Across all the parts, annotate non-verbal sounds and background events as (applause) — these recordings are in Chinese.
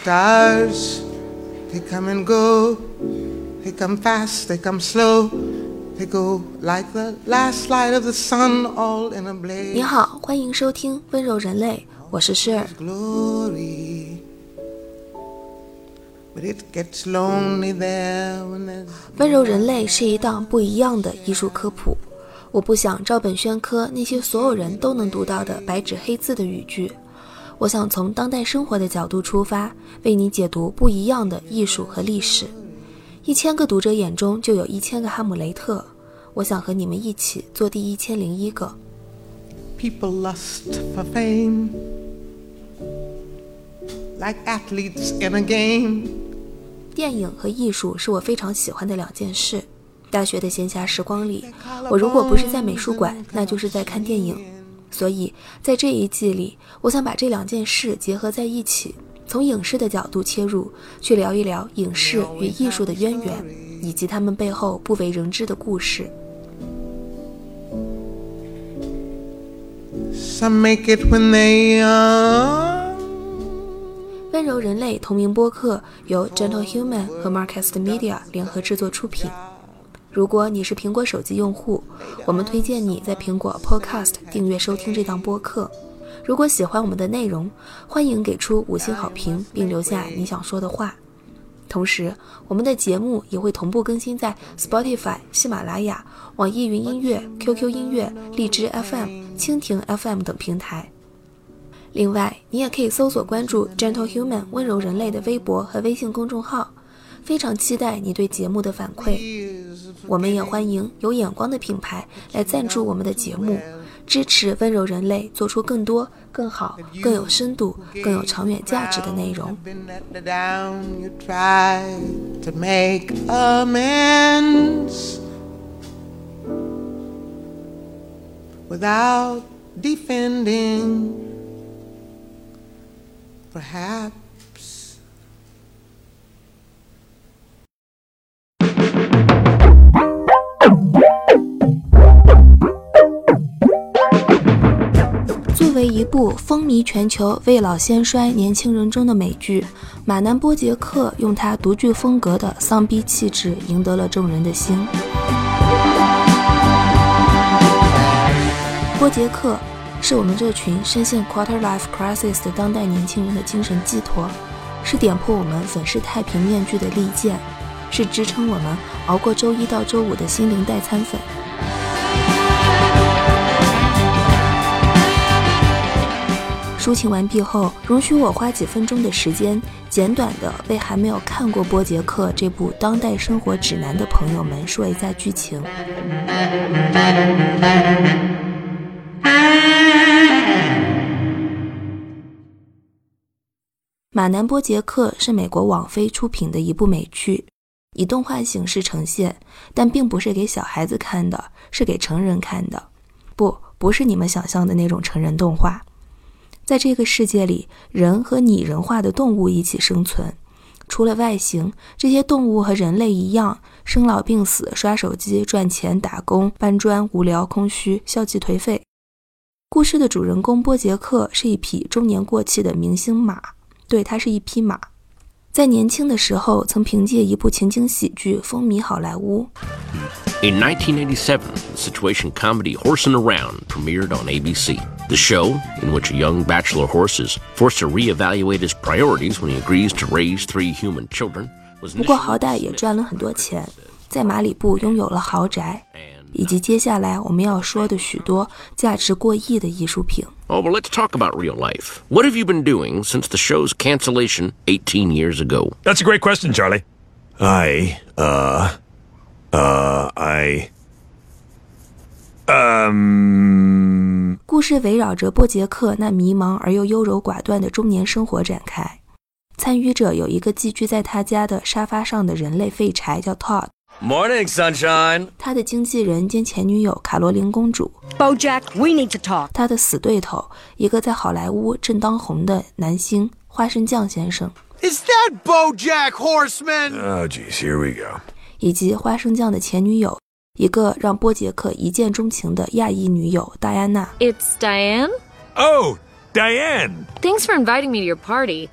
stars, they come and go. They come fast, they come slow. They go like the last light of the sun, all in a blaze. 你好，欢迎收听《温柔人类》，我是诗儿。Glory. But it gets lonely there when there's 温柔人类是一档不一样的艺术科普。我不想照本宣科那些所有人都能读到的白纸黑字的语句，我想从当代生活的角度出发，为你解读不一样的艺术和历史。一千个读者眼中就有一千个哈姆雷特。我想和你们一起做第一千零一个。people lust for fame. Like athletes in a game. 电影和艺术是我非常喜欢的两件事。大学的闲暇时光里，我如果不是在美术馆，那就是在看电影。所以在这一季里，我想把这两件事结合在一起，从影视的角度切入，去聊一聊影视与艺术的渊源，以及他们背后不为人知的故事。Some make it when they are. 温柔人类同名播客由 Gentle Human 和 Marcast Media 联合制作出品。如果你是苹果手机用户，我们推荐你在苹果 Podcast 订阅收听这档播客。如果喜欢我们的内容，欢迎给出五星好评，并留下你想说的话。同时，我们的节目也会同步更新在 Spotify、喜马拉雅、网易云音乐、QQ 音乐、荔枝 FM、蜻蜓 FM 等平台。另外，你也可以搜索关注 Gentle Human 温柔人类的微博和微信公众号。非常期待你对节目的反馈。我们也欢迎有眼光的品牌来赞助我们的节目，支持温柔人类做出更多、更好、更有深度、更有长远价值的内容。Without defending. Perhaps 为一部风靡全球、未老先衰年轻人中的美剧，马南波杰克用他独具风格的丧逼气质赢得了众人的心。波杰克是我们这群深陷 quarter life crisis 的当代年轻人的精神寄托，是点破我们粉饰太平面具的利剑，是支撑我们熬过周一到周五的心灵代餐粉。抒情完毕后，容许我花几分钟的时间，简短的为还没有看过《波杰克》这部当代生活指南的朋友们说一下剧情。马南波杰克是美国网飞出品的一部美剧，以动画形式呈现，但并不是给小孩子看的，是给成人看的。不，不是你们想象的那种成人动画。在这个世界里，人和拟人化的动物一起生存。除了外形，这些动物和人类一样，生老病死、刷手机、赚钱、打工、搬砖、无聊、空虚、消极颓废。故事的主人公波杰克是一匹中年过气的明星马，对，它是一匹马。在年轻的时候，曾凭借一部情景喜剧风靡好莱坞。In 1987, the situation comedy Horsin' Around premiered on ABC. The show, in which a young bachelor horse is forced to reevaluate his priorities when he agrees to raise three human children, was 不过好歹也赚了很多钱，在马里布拥有了豪宅，以及接下来我们要说的许多价值过亿的艺术品。Oh, well, let's talk about real life. What have you been doing since the show's cancellation 18 years ago? That's a great question, Charlie. I, uh, uh, I, um, 故事围绕着波杰克那迷茫而又优柔寡断的中年生活展开。参与者有一个寄居在他家的沙发上的人类废柴，叫 Todd。Morning, sunshine. 他的经纪人兼前女友卡罗琳公主， Bojack, we need to talk. 他的死对头，一个在好莱坞正当红的男星花生酱先生， Is that Bojack Horseman? oh, geez, here we go. 以及花生酱的前女友，一个让波杰克一见钟情的亚裔女友戴安娜。 It's Diane. Oh, Diane. Thanks for inviting me to your party.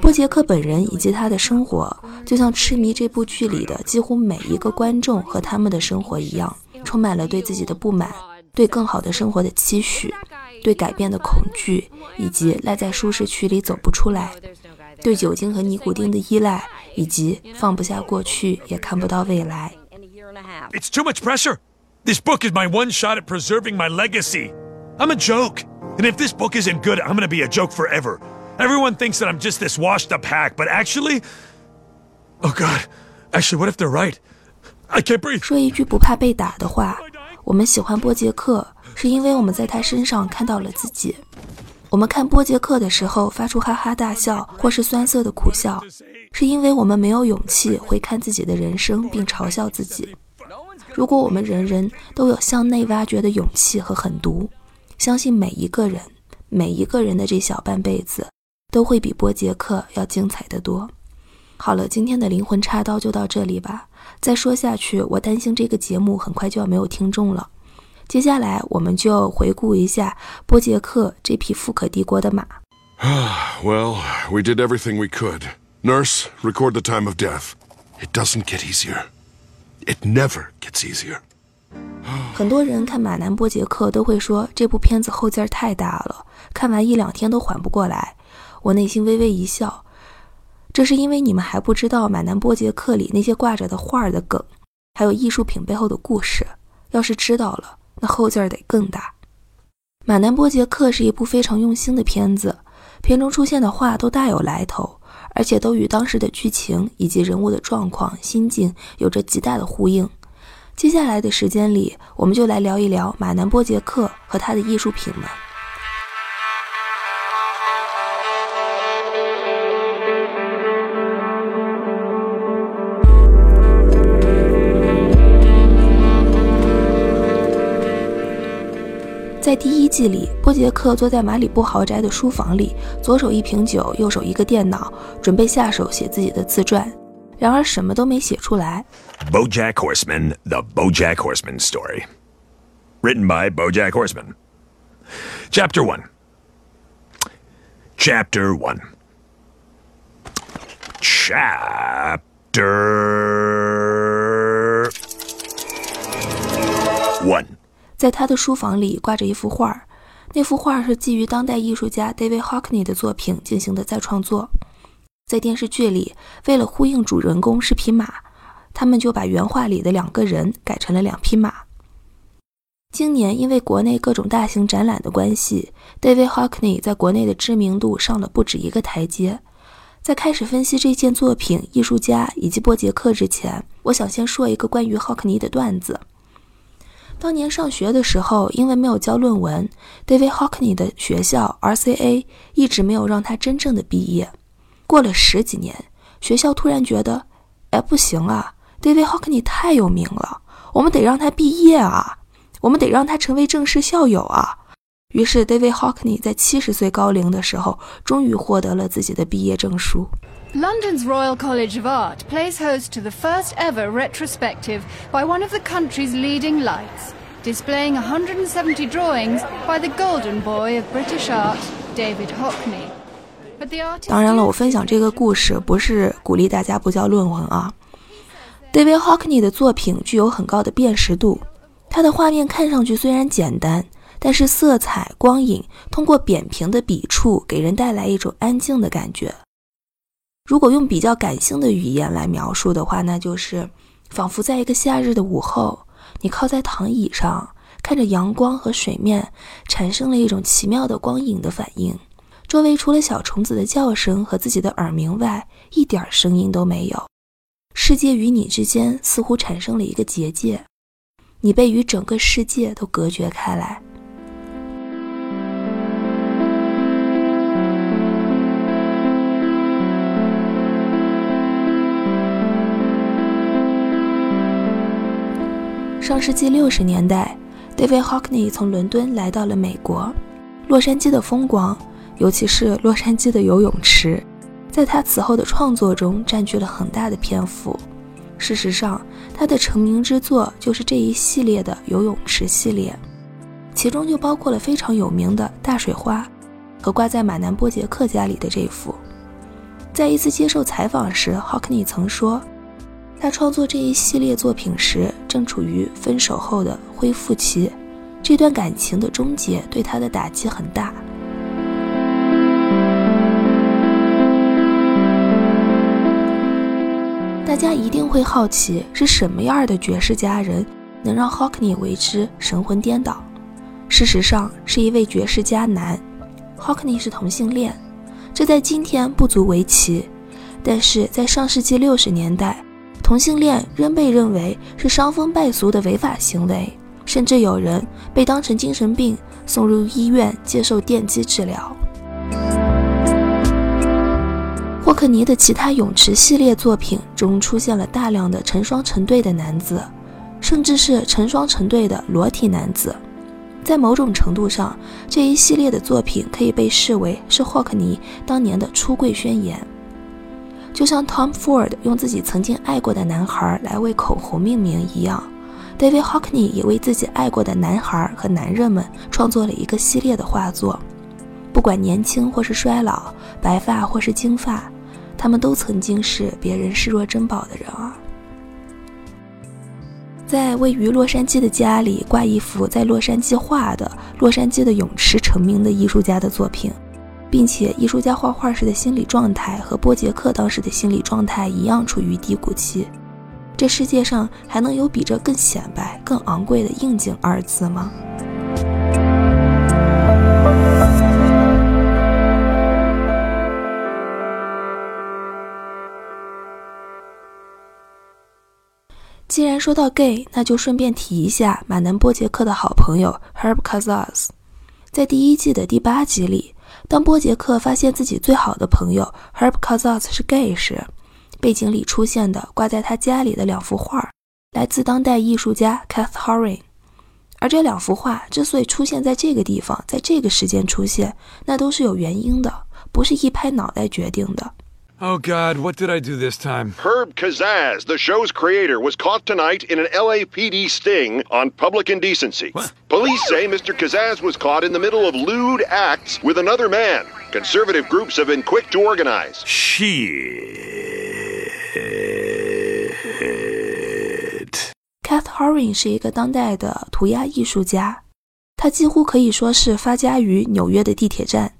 波杰克本人以及他的生活，就像痴迷这部剧里的几乎每一个观众和他们的生活一样，充满了对自己的不满、对更好的生活的期许、对改变的恐惧，以及赖在舒适区里走不出来、对酒精和尼古丁的依赖，以及放不下过去也看不到未来。It's too much pressure. This book is my one shot at preserving my legacy. I'm a joke. And if this book isn't good, I'm gonna be a joke forever. Everyone thinks that I'm just this washed up hack, but actually. Oh god. Actually, what if they're right? I can't breathe. 说一句不怕被打的话，我们喜欢波杰克，是因为我们在他身上看到了自己。我们看波杰克的时候发出哈哈大笑，或是酸涩的苦笑，是因为我们没有勇气回看自己的人生并嘲笑自己。如果我们人人都有向内挖掘的勇气和狠毒，相信每一个人，每一个人的这小半辈子，都会比波杰克要精彩的多。好了，今天的灵魂插刀就到这里吧。再说下去，我担心这个节目很快就要没有听众了。接下来，我们就回顾一下波杰克这匹富可敌国的马。well, we did everything we could. Nurse, record the time of death. It doesn't get easier. It never gets easier. 很多人看马南波杰克都会说这部片子后劲儿太大了，看完一两天都缓不过来。我内心微微一笑，这是因为你们还不知道马南波杰克里那些挂着的画的梗，还有艺术品背后的故事。要是知道了，那后劲儿得更大。马南波杰克是一部非常用心的片子，片中出现的画都大有来头，而且都与当时的剧情以及人物的状况、心境有着极大的呼应。接下来的时间里，我们就来聊一聊马南波杰克和他的艺术品们。在第一季里，波杰克坐在马里布豪宅的书房里，左手一瓶酒，右手一个电脑，准备下手写自己的自传。然而什么都没写出来。 BoJack Horseman: The BoJack Horseman Story. Written by BoJack Horseman. Chapter 1. Chapter 1. Chapter 1. 在他的书房里挂着一幅画，那幅画是基于当代艺术家 David Hockney 的作品进行的再创作。在电视剧里，为了呼应主人公是匹马，他们就把原画里的两个人改成了两匹马。今年因为国内各种大型展览的关系，David Hockney 在国内的知名度上了不止一个台阶。在开始分析这件作品、艺术家以及波杰克之前，我想先说一个关于 Hockney 的段子。当年上学的时候，因为没有交论文，David Hockney 的学校 RCA 一直没有让他真正的毕业。过了十几年，学校突然觉得，哎，不行啊，David Hockney 太有名了，我们得让他毕业啊，我们得让他成为正式校友啊。于是，David Hockney 在七十岁高龄的时候，终于获得了自己的毕业证书。London's Royal College of Art plays host to the first ever retrospective by one of the country's leading lights, displaying 170 drawings by the golden boy of British art, David Hockney. But the artist 当然了，我分享这个故事不是鼓励大家不交论文啊。David Hockney 的作品具有很高的辨识度，他的画面看上去虽然简单，但是色彩、光影通过扁平的笔触，给人带来一种安静的感觉。 如果用比较感性的语言来描述的话，那就是仿佛在一个夏日的午后，你靠在躺椅上，看着阳光和水面，产生了一种奇妙的光影的反应。周围除了小虫子的叫声和自己的耳鸣外，一点声音都没有。世界与你之间似乎产生了一个结界，你被与整个世界都隔绝开来。上世纪六十年代，David Hockney 从伦敦来到了美国。洛杉矶的风光，尤其是洛杉矶的游泳池，在他此后的创作中占据了很大的篇幅。事实上，他的成名之作就是这一系列的游泳池系列，其中就包括了非常有名的大水花和挂在马南波杰克家里的这幅。在一次接受采访时，Hockney 曾说，他创作这一系列作品时正处于分手后的恢复期，这段感情的终结对他的打击很大。大家一定会好奇，是什么样的爵士佳人能让 Hockney 为之神魂颠倒？事实上，是一位爵士佳男。Hockney 是同性恋，这在今天不足为奇，但是在上世纪六十年代，同性恋仍被认为是伤风败俗的违法行为，甚至有人被当成精神病送入医院接受电击治疗。霍克尼的其他泳池系列作品中出现了大量的成双成对的男子，甚至是成双成对的裸体男子。在某种程度上，这一系列的作品可以被视为是霍克尼当年的出柜宣言。就像 Tom Ford 用自己曾经爱过的男孩来为口红命名一样，David Hockney 也为自己爱过的男孩和男人们创作了一个系列的画作。不管年轻或是衰老，白发或是金发。他们都曾经是别人视若珍宝的人啊！在位于洛杉矶的家里挂一幅在洛杉矶画的洛杉矶的泳池成名的艺术家的作品，并且艺术家画画时的心理状态和波杰克当时的心理状态一样处于低谷期。这世界上还能有比这更显摆、更昂贵的应景二字吗？既然说到 gay，那就顺便提一下马南波杰克的好朋友 Herb k a z a s 在第一季的第八集里，当波杰克发现自己最好的朋友 Herb k a z a s 是 gay 时，背景里出现的挂在他家里的两幅画，来自当代艺术家 Kath Haring。而这两幅画之所以出现在这个地方，在这个时间出现，那都是有原因的，不是一拍脑袋决定的。Oh, God, what did I do this time? Herb Kazaz, the show's creator, was caught tonight in an LAPD sting on public indecency. What? Police say Mr. Kazaz was caught in the middle of lewd acts with another man. Conservative groups have been quick to organize. Shit. Kath Haring 是一个当代的涂鸦艺术家，他几乎可以说是发家于纽约的地铁站。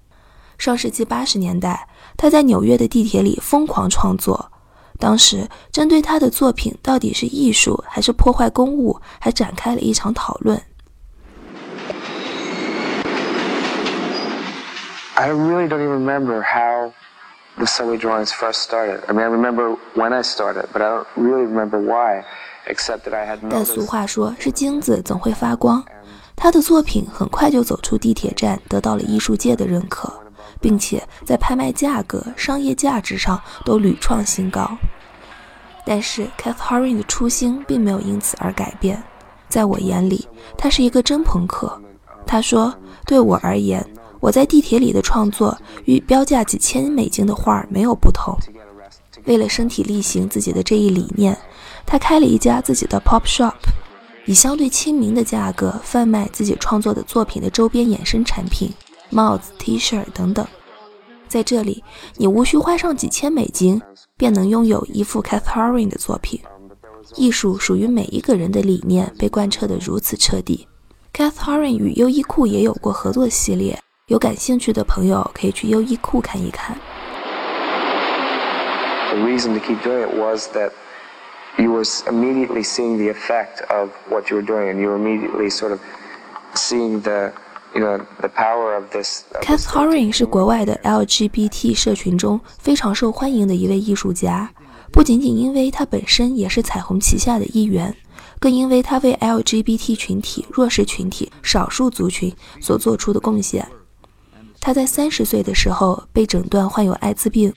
上世纪八十年代， 他在纽约的地铁里疯狂创作。当时，针对他的作品到底是艺术还是破坏公物，还展开了一场讨论。I really don't even remember how the subway drawings first started. I mean, I remember when I started, but I don't really remember why, except that I had. 但俗话说是金子总会发光，他的作品很快就走出地铁站，得到了艺术界的认可。并且在拍卖价格、商业价值上都屡创新高。但是 Kath Haring 的初心并没有因此而改变。在我眼里，他是一个真朋克。他说：“对我而言，我在地铁里的创作与标价几千美金的画没有不同。为了身体力行自己的这一理念，他开了一家自己的 pop shop，以相对亲民的价格贩卖自己创作的作品的周边衍生产品。”帽子、T 恤等等，在这里，你无需花上几千美金，便能拥有一幅 Kath Haring 的作品。艺术属于每一个人的理念被贯彻得如此彻底。Kath Haring 与优衣库也有过合作系列，有感兴趣的朋友可以去优衣库看一看。The reason to keep doing it was that you were immediately seeing the effect of what you were doing, and you were immediately sort of seeing the Kath Haring 是国外的 LGBT 社群中非常受欢迎的一位艺术家，不仅仅因为他本身也是彩虹旗下的一员，更因为他为 LGBT 群体、弱势群体、少数族群所做出的贡献。他在三十岁的时候被诊断患有艾滋病，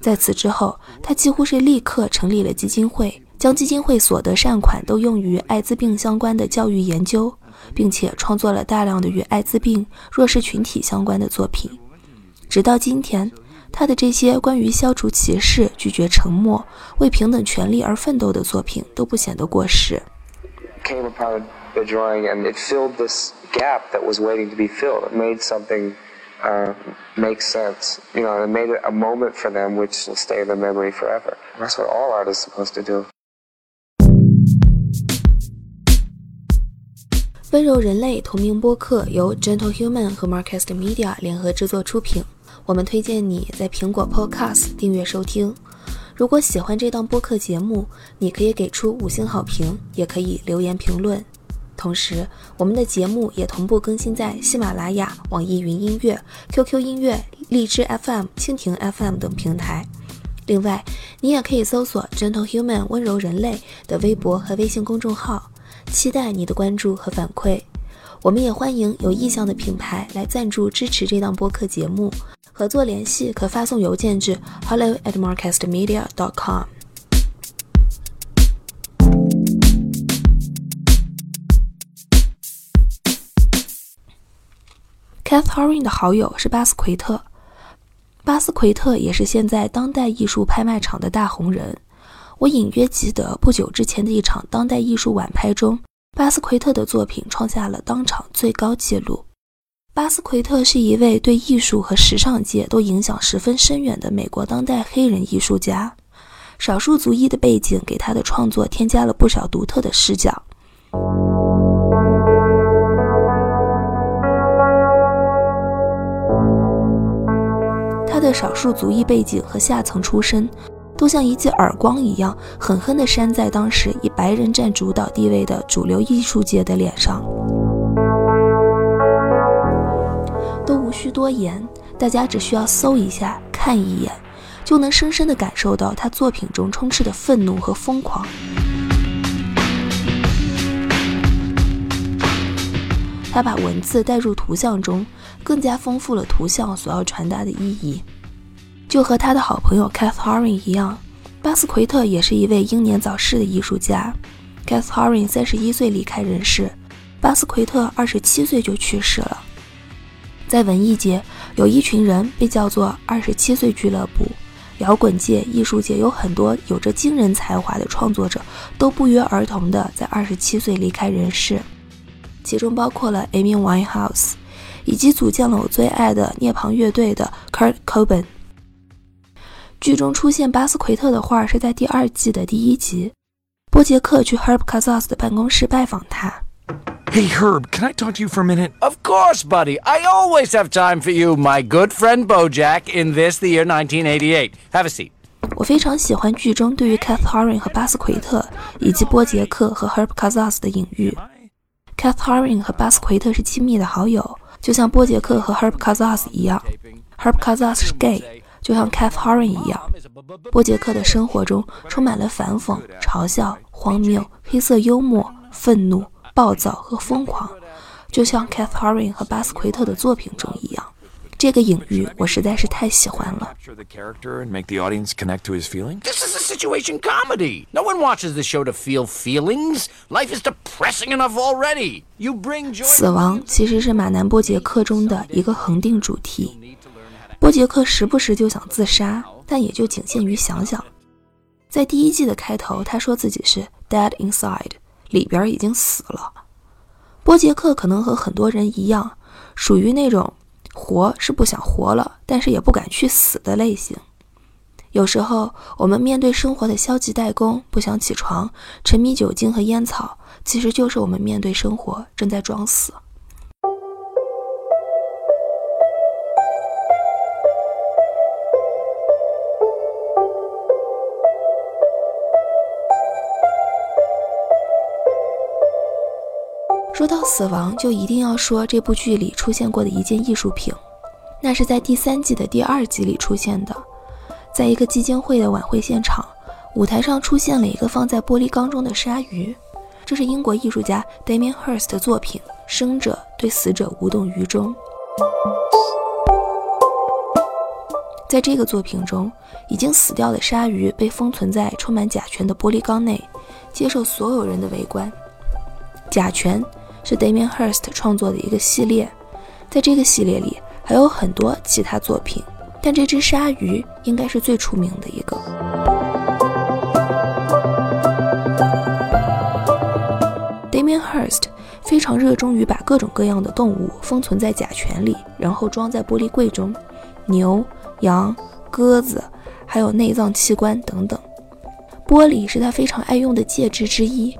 在此之后，他几乎是立刻成立了基金会，将基金会所得善款都用于艾滋病相关的教育研究。并且创作了大量的与艾滋病弱势群体相关的作品，直到今天，他的这些关于消除歧视、拒绝沉默、为平等权利而奋斗的作品都不显得过时。Came upon the drawing and it filled this gap that was waiting to be filled. It made something uh, make sense. You know, it made it a moment for them which will stay in the memory forever. That's what all art is supposed to do. 温柔人类同名播客由 Gentle Human 和 Marcast Media 联合制作出品。我们推荐你在苹果 Podcast 订阅收听。如果喜欢这档播客节目，你可以给出五星好评，也可以留言评论。同时，我们的节目也同步更新在喜马拉雅、网易云音乐、QQ 音乐、荔枝 FM、蜻蜓 FM 等平台。另外，你也可以搜索 Gentle Human 温柔人类的微博和微信公众号，期待你的关注和反馈。我们也欢迎有意向的品牌来赞助支持这档播客节目。合作联系可发送邮件至 hello at marcastmedia.com。Kath Haring 的好友是巴斯奎特，巴斯奎特也是现在当代艺术拍卖场的大红人。我隐约记得不久之前的一场当代艺术晚拍中，巴斯奎特的作品创下了当场最高纪录。巴斯奎特是一位对艺术和时尚界都影响十分深远的美国当代黑人艺术家，少数族裔的背景给他的创作添加了不少独特的视角。他的少数族裔背景和下层出身，都像一记耳光一样，狠狠地扇在当时以白人占主导地位的主流艺术界的脸上。都无需多言，大家只需要搜一下、看一眼，就能深深地感受到他作品中充斥的愤怒和疯狂。他把文字带入图像中，更加丰富了图像所要传达的意义。就和他的好朋友 Kath Haring 一样，巴斯奎特也是一位英年早逝的艺术家。Kath Haring 三十一岁离开人世，巴斯奎特二十七岁就去世了。在文艺界，有一群人被叫做“二十七岁俱乐部”。摇滚界、艺术界有很多有着惊人才华的创作者，都不约而同的在二十七岁离开人世。其中包括了 Amy Winehouse，以及组建了我最爱的涅槃乐队的 Kurt Cobain。剧中出现巴斯奎特的画是在第二季的第一集，波杰克去 Herb c a z a s 的办公室拜访他。Hey Herb, can I talk to you for a minute? Of course, buddy. I always have time for you, my good friend Bojack, in this the year 1988. Have a seat. 我非常喜欢剧中对于 Kath Haring 和巴斯奎特以及波杰克和 Herb c a z a s 的隐喻。Kath Haring 和巴斯奎特是亲密的好友，就像波杰克和 Herb c a z a s 一样。Herb c a z 就像 Kath Haring 一样。波杰克的生活中充满了反讽、嘲笑、荒谬、黑色幽默、愤怒、暴躁和疯狂，就像 Kath Haring 和巴斯奎特的作品中一样。这个隐喻我实在是太喜欢了。This is a situation comedy. No one watches the show to feel feelings. Life is depressing enough already. You bring joy. 死亡其实是马南波杰克中的一个恒定主题。波杰克时不时就想自杀，但也就仅限于想想。在第一季的开头，他说自己是 dead inside，里边已经死了。波杰克可能和很多人一样，属于那种活是不想活了，但是也不敢去死的类型。有时候，我们面对生活的消极怠工，不想起床，沉迷酒精和烟草，其实就是我们面对生活正在装死。说到死亡，就一定要说这部剧里出现过的一件艺术品，那是在第三季的第二集里出现的。在一个基金会的晚会现场，舞台上出现了一个放在玻璃缸中的鲨鱼，这是英国艺术家 Damien Hirst 的作品《生者对死者无动于衷》。在这个作品中，已经死掉的鲨鱼被封存在充满甲醛的玻璃缸内，接受所有人的围观。甲醛是 Damien Hirst 创作的一个系列，在这个系列里还有很多其他作品。但这只鲨鱼应该是最出名的一个。Damien Hirst 非常热衷于把各种各样的动物封存在甲醛里，然后装在玻璃柜中，牛、羊、鸽子，还有内脏器官等等。玻璃是他非常爱用的介质之一。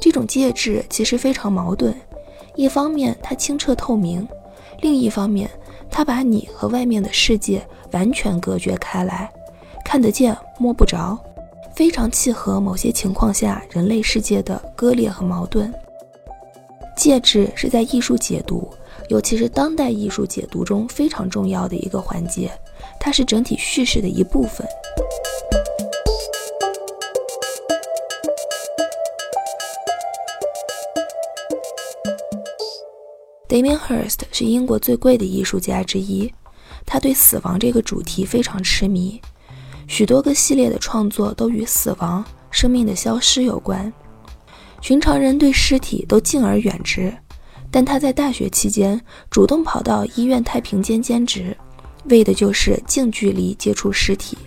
这种介质其实非常矛盾，一方面它清澈透明，另一方面它把你和外面的世界完全隔绝开来，看得见摸不着，非常契合某些情况下人类世界的割裂和矛盾。介质是在艺术解读，尤其是当代艺术解读中非常重要的一个环节，它是整体叙事的一部分。Damien Hirst 是英国最贵的艺术家之一，他对死亡这个主题非常痴迷，许多个系列的创作都与死亡、生命的消失有关。寻常人对尸体都敬而远之，但他在大学期间主动跑到医院太平间兼职，为的就是近距离接触尸体，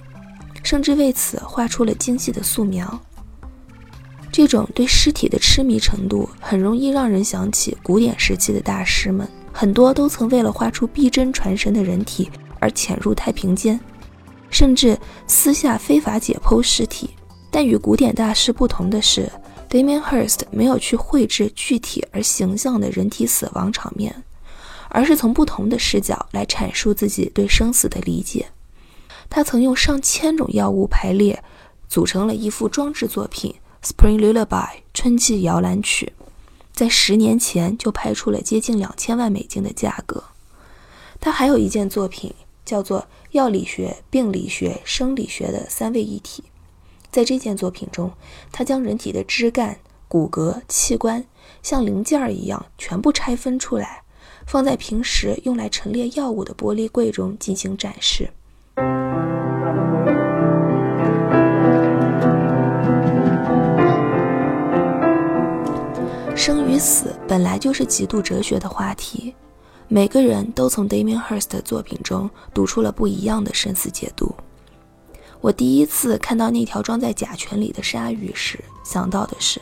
甚至为此画出了精细的素描。这种对尸体的痴迷程度，很容易让人想起古典时期的大师们，很多都曾为了画出逼真传神的人体而潜入太平间，甚至私下非法解剖尸体。但与古典大师不同的是，Damien Hirst 没有去绘制具体而形象的人体死亡场面，而是从不同的视角来阐述自己对生死的理解。他曾用上千种药物排列，组成了一幅装置作品。Spring Lullaby 春季摇篮曲，在十年前就拍出了接近两千万美金的价格。他还有一件作品叫做《药理学、病理学、生理学的三位一体》。在这件作品中，他将人体的枝干、骨骼、器官像零件儿一样全部拆分出来，放在平时用来陈列药物的玻璃柜中进行展示。生与死本来就是极度哲学的话题，每个人都从 Damien Hirst 的作品中读出了不一样的生死解读。我第一次看到那条装在甲醛里的鲨鱼时，想到的是：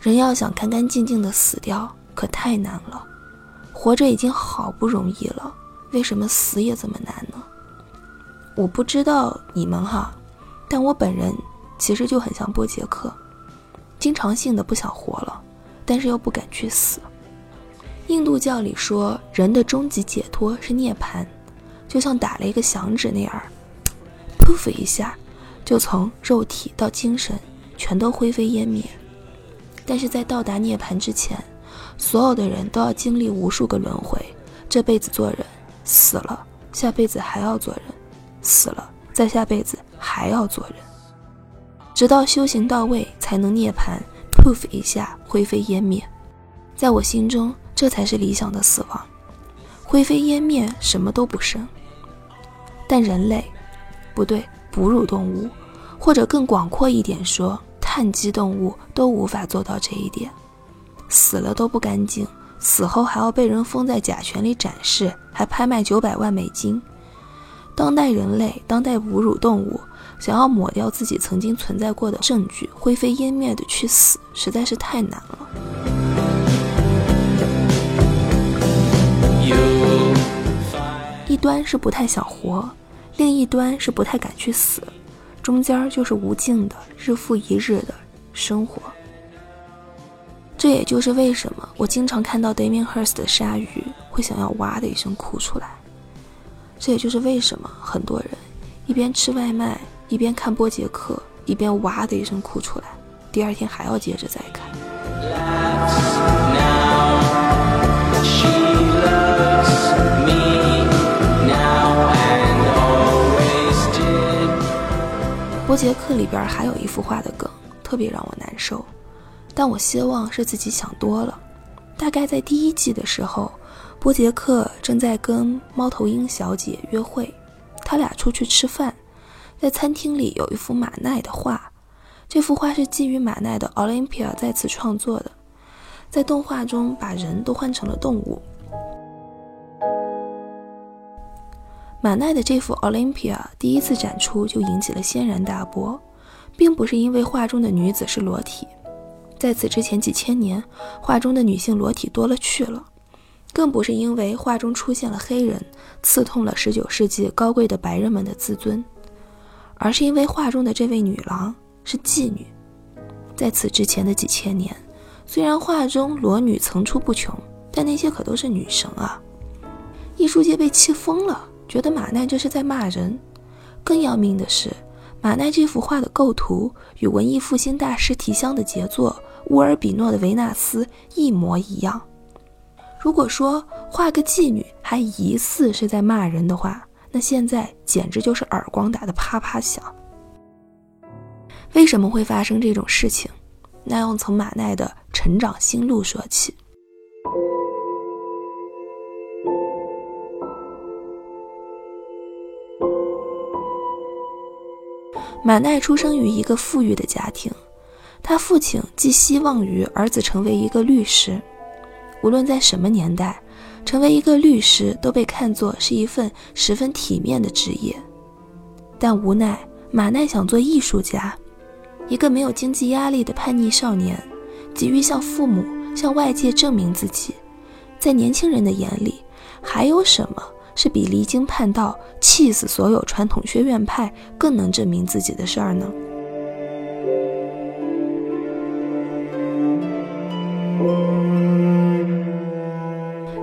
人要想干干净净的死掉，可太难了。活着已经好不容易了，为什么死也这么难呢？我不知道你们哈，但我本人其实就很像波杰克，经常性的不想活了。但是又不敢去死。印度教里说，人的终极解脱是涅槃，就像打了一个响指那样，噗噗一下，就从肉体到精神全都灰飞烟灭。但是在到达涅槃之前，所有的人都要经历无数个轮回，这辈子做人死了，下辈子还要做人，死了，再下辈子还要做人，直到修行到位才能涅槃。Poof 一下，灰飞烟灭。在我心中，这才是理想的死亡，灰飞烟灭，什么都不剩。但人类，不对，哺乳动物，或者更广阔一点说，碳基动物都无法做到这一点。死了都不干净，死后还要被人封在甲醛里展示，还拍卖九百万美金。当代人类，当代哺乳动物。想要抹掉自己曾经存在过的证据，灰飞烟灭的去死，实在是太难了。一端是不太想活，另一端是不太敢去死，中间就是无尽的日复一日的生活。这也就是为什么我经常看到 Damien Hirst 的鲨鱼会想要哇的一声哭出来。这也就是为什么很多人一边吃外卖。一边看波杰克，一边哇的一声哭出来，第二天还要接着再看。波杰克里边还有一幅画的梗，特别让我难受，但我希望是自己想多了。大概在第一季的时候，波杰克正在跟猫头鹰小姐约会，他俩出去吃饭。在餐厅里有一幅马奈的画，这幅画是基于马奈的《Olympia》再次创作的，在动画中把人都换成了动物。马奈的这幅《Olympia》第一次展出就引起了轩然大波，并不是因为画中的女子是裸体，在此之前几千年，画中的女性裸体多了去了，更不是因为画中出现了黑人，刺痛了19世纪高贵的白人们的自尊，而是因为画中的这位女郎是妓女。在此之前的几千年，虽然画中裸女层出不穷，但那些可都是女神啊！艺术界被气疯了，觉得马奈这是在骂人。更要命的是，马奈这幅画的构图与文艺复兴大师提香的杰作乌尔比诺的《维纳斯》一模一样。如果说画个妓女还疑似是在骂人的话，那现在简直就是耳光打得啪啪响。为什么会发生这种事情？那要从马奈的成长心路说起。马奈出生于一个富裕的家庭，他父亲寄希望于儿子成为一个律师。无论在什么年代，成为一个律师都被看作是一份十分体面的职业。但无奈，马奈想做艺术家。一个没有经济压力的叛逆少年，急于向父母、向外界证明自己。在年轻人的眼里，还有什么？是比离经叛道、气死所有传统学院派更能证明自己的事儿呢？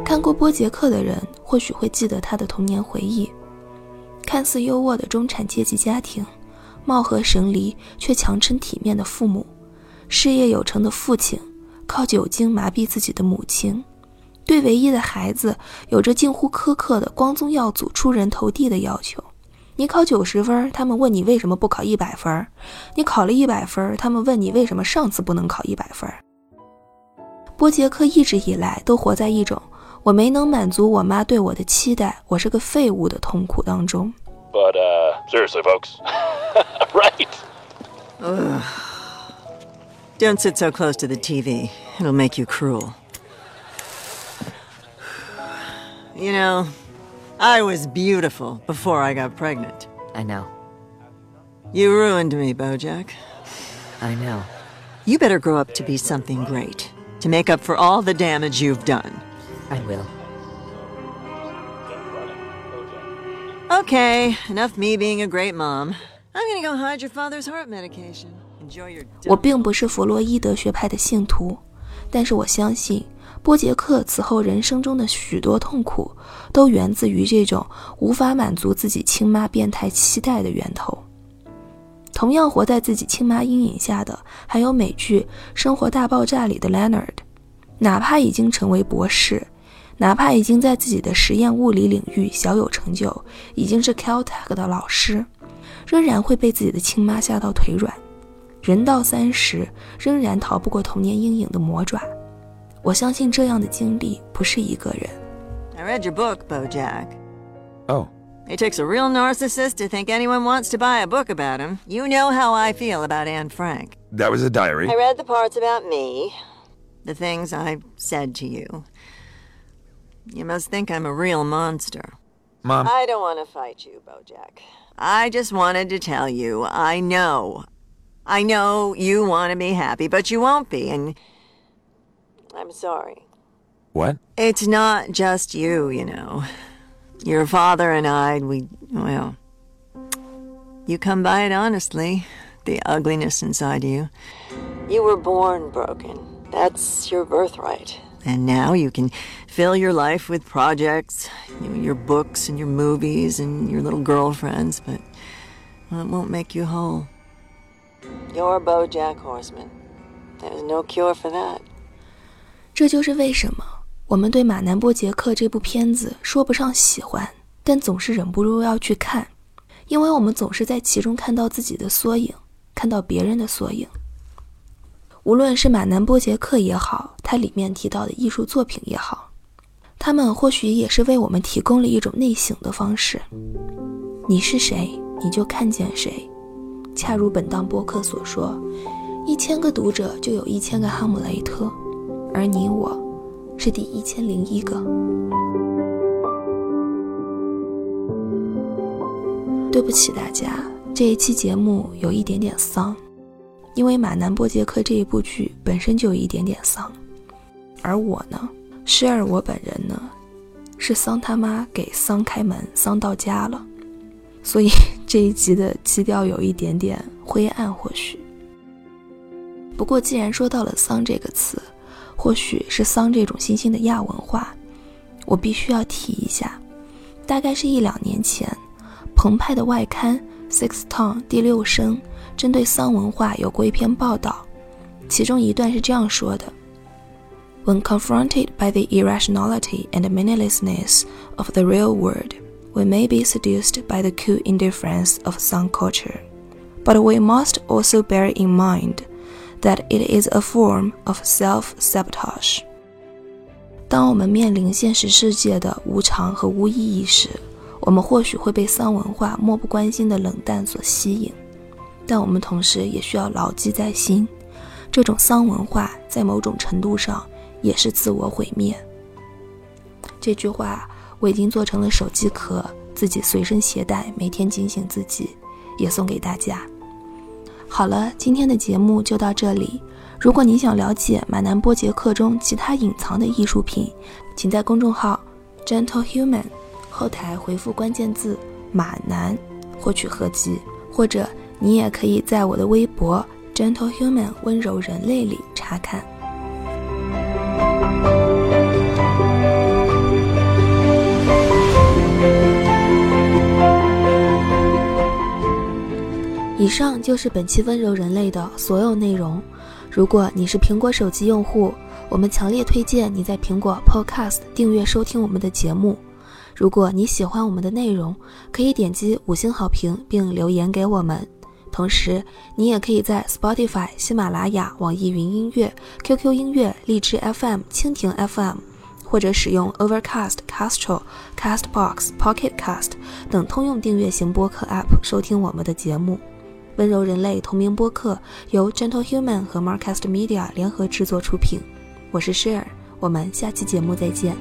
看过波杰克的人或许会记得他的童年回忆：看似优渥的中产阶级家庭，貌合神离却强撑体面的父母，事业有成的父亲，靠酒精麻痹自己的母亲。对唯一的孩子有着近乎苛刻的光宗耀祖、出人头地的要求。你考九十分，他们问你为什么不考一百分；你考了一百分，他们问你为什么上次不能考一百分。波杰克一直以来都活在一种我没能满足我妈对我的期待，我是个废物的痛苦当中。But uh, seriously, folks, (laughs) right? Ugh. Don't sit so close to the TV. It'll make you cruel. You know, I was beautiful before I got pregnant. I know. You ruined me, Bojack. I know. You better grow up to be something great, to make up for all the damage you've done. I will. Okay, enough me being a great mom. I'm gonna go hide your father's heart medication. Enjoy your. 我并不是弗洛伊德学派的信徒，但是我相信波杰克此后人生中的许多痛苦，都源自于这种无法满足自己亲妈变态期待的源头。同样活在自己亲妈阴影下的，还有美剧《生活大爆炸》里的 Leonard。哪怕已经成为博士，哪怕已经在自己的实验物理领域小有成就，已经是 Caltech 的老师，仍然会被自己的亲妈吓到腿软。人到三十，仍然逃不过童年阴影的魔爪。我相信这样的经历不是一个人。I read your book, Bojack. Oh. It takes a real narcissist to think anyone wants to buy a book about him. You know how I feel about Anne Frank. That was a diary. I read the parts about me, the things I said to you. You must think I'm a real monster. Mom. I don't want to fight you, Bojack. I just wanted to tell you I know. I know you want to be happy, but you won't be, and I'm sorry. What? It's not just you, you know. Your father and I, we, well, you come by it honestly, the ugliness inside you. You were born broken. That's your birthright. And now you can fill your life with projects, you know, your books and your movies and your little girlfriends, but well, it won't make you whole. You're Bojack Horseman. There's no cure for that. 这就是为什么我们对马南波杰克这部片子说不上喜欢，但总是忍不住要去看，因为我们总是在其中看到自己的缩影，看到别人的缩影。无论是马南波杰克也好，他里面提到的艺术作品也好，他们或许也是为我们提供了一种内省的方式。你是谁，你就看见谁。恰如本档播客所说，一千个读者就有一千个哈姆雷特。而你我，是第一千零一个。对不起大家，这一期节目有一点点丧，因为《马南波杰克》这一部剧本身就有一点点丧，而我呢，失儿我本人呢，是桑他妈给桑开门，桑到家了，所以 (laughs) 这一集的基调有一点点灰暗，或许。不过既然说到了桑这个词，或许是桑这种新兴的亚文化，我必须要提一下，大概是一两年前，澎湃的外刊《Six Ton》第六声针对桑文化有过一篇报道，其中一段是这样说的 ：When confronted by the irrationality and meaninglessness of the real world, we may be seduced by the cool indifference of some culture, but we must also bear in mind that it is a form of self-sabotage。当我们面临现实世界的无常和无意义时，我们或许会被丧文化漠不关心的冷淡所吸引，但我们同时也需要牢记在心，这种丧文化在某种程度上 也是自我毁灭。这句话我已经做成了手机壳，自己随身携带，每天警醒自己，也送给大家。好了，今天的节目就到这里。如果你想了解马南波杰克中其他隐藏的艺术品，请在公众号 Gentle Human 后台回复关键字“马南”获取合集，或者你也可以在我的微博 Gentle Human 温柔人类里查看。以上就是本期温柔人类的所有内容。如果你是苹果手机用户，我们强烈推荐你在苹果 Podcast 订阅收听我们的节目。如果你喜欢我们的内容，可以点击五星好评并留言给我们。同时，你也可以在 Spotify、喜马拉雅、网易云音乐、QQ 音乐、荔枝 FM、蜻蜓 FM，或者使用 Overcast、Castro、Castbox、Pocket Cast 等通用订阅型播客 App 收听我们的节目。温柔人类同名播客由 Gentle Human 和 Marcast Media 联合制作出品。我是 Share，我们下期节目再见。